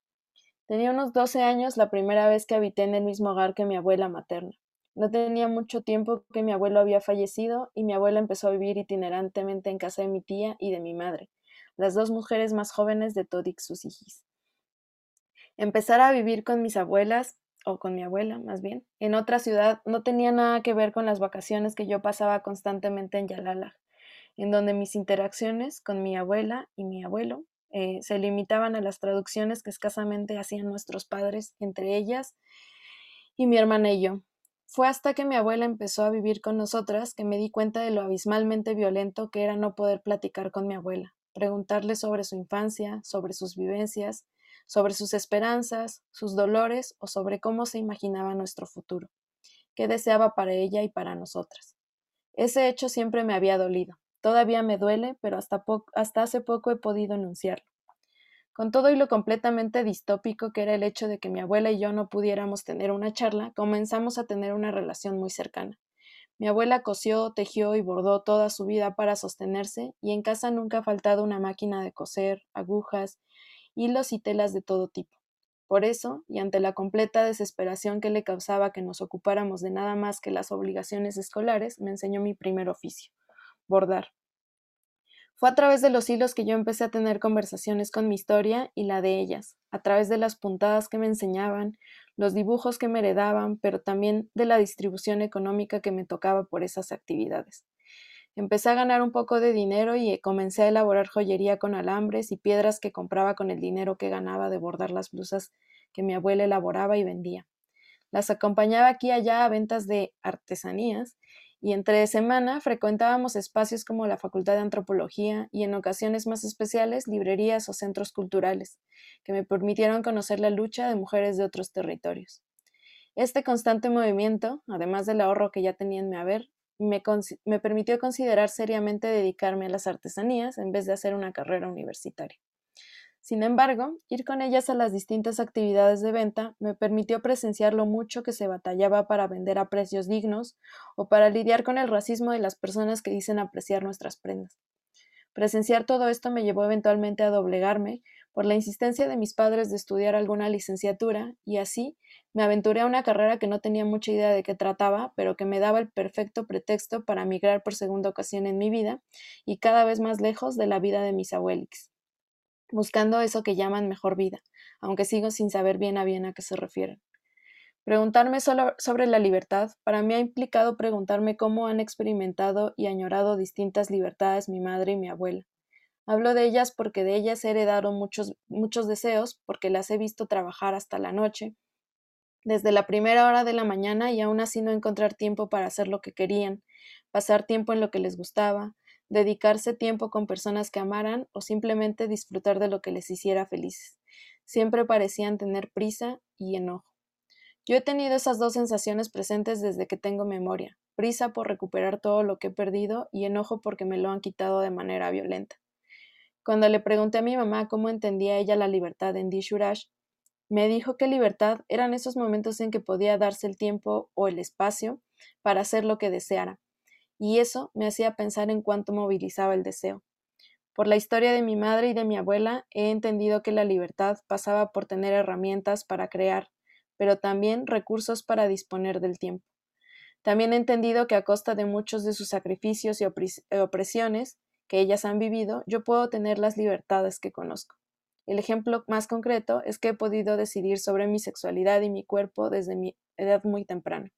Tenía unos 12 años la primera vez que habité en el mismo hogar que mi abuela materna. No tenía mucho tiempo que mi abuelo había fallecido y mi abuela empezó a vivir itinerantemente en casa de mi tía y de mi madre, las dos mujeres más jóvenes de Todik hijos. Empezar a vivir con mis abuelas, o con mi abuela más bien, en otra ciudad no tenía nada que ver con las vacaciones que yo pasaba constantemente en Yalala, en donde mis interacciones con mi abuela y mi abuelo eh, se limitaban a las traducciones que escasamente hacían nuestros padres, entre ellas y mi hermana y yo. Fue hasta que mi abuela empezó a vivir con nosotras que me di cuenta de lo abismalmente violento que era no poder platicar con mi abuela, preguntarle sobre su infancia, sobre sus vivencias, sobre sus esperanzas, sus dolores o sobre cómo se imaginaba nuestro futuro, qué deseaba para ella y para nosotras. Ese hecho siempre me había dolido. Todavía me duele, pero hasta, hasta hace poco he podido enunciarlo. Con todo y lo completamente distópico que era el hecho de que mi abuela y yo no pudiéramos tener una charla, comenzamos a tener una relación muy cercana. Mi abuela cosió, tejió y bordó toda su vida para sostenerse, y en casa nunca ha faltado una máquina de coser, agujas, hilos y telas de todo tipo. Por eso, y ante la completa desesperación que le causaba que nos ocupáramos de nada más que las obligaciones escolares, me enseñó mi primer oficio, bordar. Fue a través de los hilos que yo empecé a tener conversaciones con mi historia y la de ellas, a través de las puntadas que me enseñaban, los dibujos que me heredaban, pero también de la distribución económica que me tocaba por esas actividades. Empecé a ganar un poco de dinero y comencé a elaborar joyería con alambres y piedras que compraba con el dinero que ganaba de bordar las blusas que mi abuela elaboraba y vendía. Las acompañaba aquí y allá a ventas de artesanías y entre semana frecuentábamos espacios como la Facultad de Antropología y en ocasiones más especiales librerías o centros culturales, que me permitieron conocer la lucha de mujeres de otros territorios. Este constante movimiento, además del ahorro que ya tenía en mi haber, me, me permitió considerar seriamente dedicarme a las artesanías en vez de hacer una carrera universitaria. Sin embargo, ir con ellas a las distintas actividades de venta me permitió presenciar lo mucho que se batallaba para vender a precios dignos o para lidiar con el racismo de las personas que dicen apreciar nuestras prendas. Presenciar todo esto me llevó eventualmente a doblegarme por la insistencia de mis padres de estudiar alguna licenciatura y así me aventuré a una carrera que no tenía mucha idea de qué trataba, pero que me daba el perfecto pretexto para migrar por segunda ocasión en mi vida y cada vez más lejos de la vida de mis abuelics buscando eso que llaman mejor vida, aunque sigo sin saber bien a bien a qué se refieren. Preguntarme sobre la libertad para mí ha implicado preguntarme cómo han experimentado y añorado distintas libertades mi madre y mi abuela. Hablo de ellas porque de ellas he heredado muchos, muchos deseos, porque las he visto trabajar hasta la noche, desde la primera hora de la mañana y aún así no encontrar tiempo para hacer lo que querían, pasar tiempo en lo que les gustaba, dedicarse tiempo con personas que amaran o simplemente disfrutar de lo que les hiciera felices. Siempre parecían tener prisa y enojo. Yo he tenido esas dos sensaciones presentes desde que tengo memoria, prisa por recuperar todo lo que he perdido y enojo porque me lo han quitado de manera violenta. Cuando le pregunté a mi mamá cómo entendía ella la libertad en Dishurash, me dijo que libertad eran esos momentos en que podía darse el tiempo o el espacio para hacer lo que deseara, y eso me hacía pensar en cuánto movilizaba el deseo. Por la historia de mi madre y de mi abuela he entendido que la libertad pasaba por tener herramientas para crear, pero también recursos para disponer del tiempo. También he entendido que a costa de muchos de sus sacrificios y opresiones que ellas han vivido, yo puedo tener las libertades que conozco. El ejemplo más concreto es que he podido decidir sobre mi sexualidad y mi cuerpo desde mi edad muy temprana.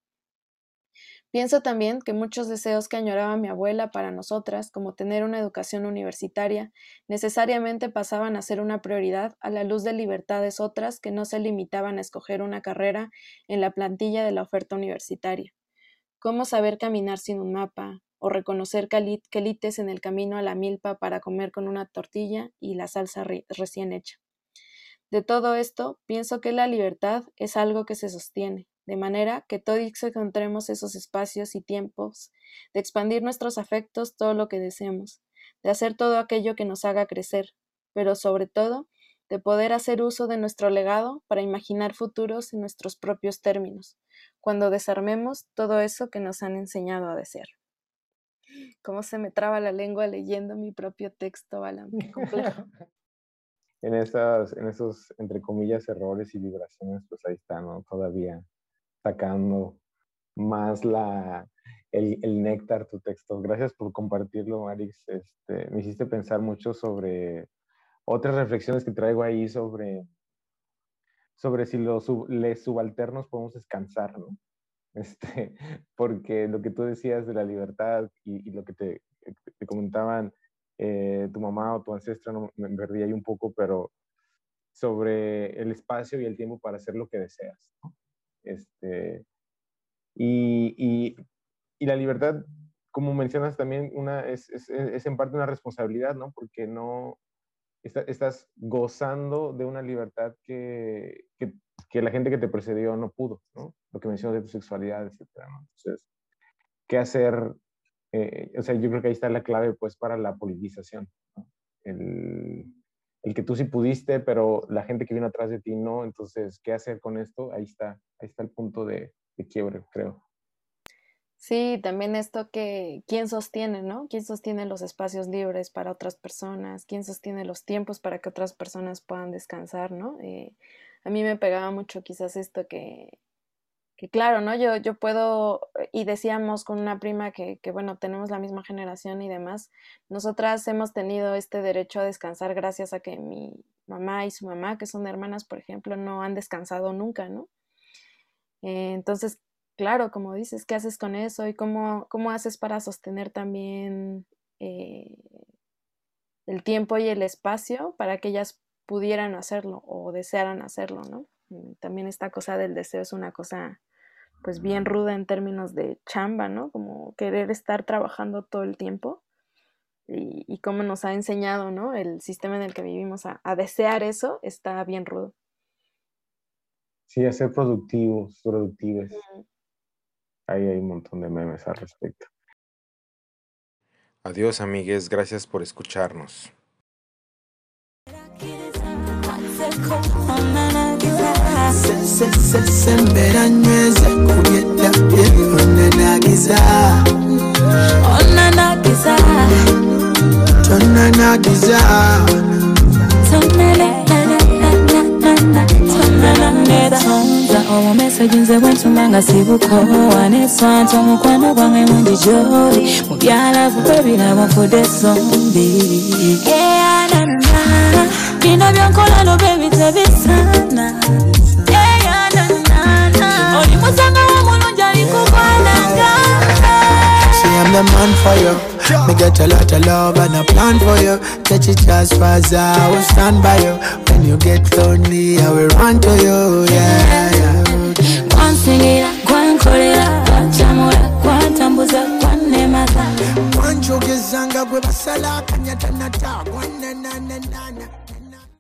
Pienso también que muchos deseos que añoraba mi abuela para nosotras, como tener una educación universitaria, necesariamente pasaban a ser una prioridad a la luz de libertades otras que no se limitaban a escoger una carrera en la plantilla de la oferta universitaria. Cómo saber caminar sin un mapa, o reconocer quelites en el camino a la milpa para comer con una tortilla y la salsa recién hecha. De todo esto, pienso que la libertad es algo que se sostiene, de manera que todos encontremos esos espacios y tiempos de expandir nuestros afectos todo lo que deseemos, de hacer todo aquello que nos haga crecer, pero sobre todo de poder hacer uso de nuestro legado para imaginar futuros en nuestros propios términos, cuando desarmemos todo eso que nos han enseñado a desear. ¿Cómo se me traba la lengua leyendo mi propio texto, Alan? complejo. en, esas, en esos, entre comillas, errores y vibraciones, pues ahí está, ¿no? Todavía sacando más la, el, el, néctar tu texto. Gracias por compartirlo, Marix. Este, me hiciste pensar mucho sobre otras reflexiones que traigo ahí sobre, sobre si los les subalternos podemos descansar, ¿no? Este, porque lo que tú decías de la libertad y, lo que te, te comentaban eh, tu mamá o tu ancestra, no, me perdí ahí un poco, pero sobre el espacio y el tiempo para hacer lo que deseas. ¿no? Este, y, y, y, la libertad, como mencionas también, una, es, es, es, en parte una responsabilidad, ¿no? Porque no estás gozando de una libertad que, que, que, la gente que te precedió no pudo, ¿no? Lo que mencionas de tu sexualidad, etc. ¿no? Entonces, ¿qué hacer? Eh, o sea, yo creo que ahí está la clave, pues, para la politización. ¿no? El, el que tú sí pudiste, pero la gente que vino atrás de ti no. Entonces, ¿qué hacer con esto? Ahí está, ahí está el punto de, de quiebre, creo. Sí, también esto que, ¿quién sostiene, no? ¿Quién sostiene los espacios libres para otras personas? ¿Quién sostiene los tiempos para que otras personas puedan descansar, no? Eh, a mí me pegaba mucho quizás esto que, que claro, ¿no? Yo, yo puedo, y decíamos con una prima que, que, bueno, tenemos la misma generación y demás, nosotras hemos tenido este derecho a descansar gracias a que mi mamá y su mamá, que son hermanas, por ejemplo, no han descansado nunca, ¿no? Eh, entonces, claro, como dices, ¿qué haces con eso? ¿Y cómo, cómo haces para sostener también eh, el tiempo y el espacio para que ellas pudieran hacerlo o desearan hacerlo, ¿no? También esta cosa del deseo es una cosa pues bien ruda en términos de chamba, ¿no? Como querer estar trabajando todo el tiempo y, y cómo nos ha enseñado, ¿no? El sistema en el que vivimos a, a desear eso está bien rudo. Sí, a ser productivos, productivos. Ahí hay un montón de memes al respecto. Adiós, amigues. Gracias por escucharnos. omumeso ginze bwentuma nga sibukowa neswanta omukwano gwange mungi gyoli mubyalavu bwebiraba nfudde esombi eyanana bino byonkola lube ebitebisana eyananana oli musanga womulungi alikugwananga I'm the man for you. Me get a lot of love and a plan for you. Catch it as far as I will stand by you. When you get lonely, I will run to you. Yeah. Kwansingira, kwankolera, kwantamula, kwantambuza, kwanemaza Kwanjogezanga gwe basala akanyata nata, kwananana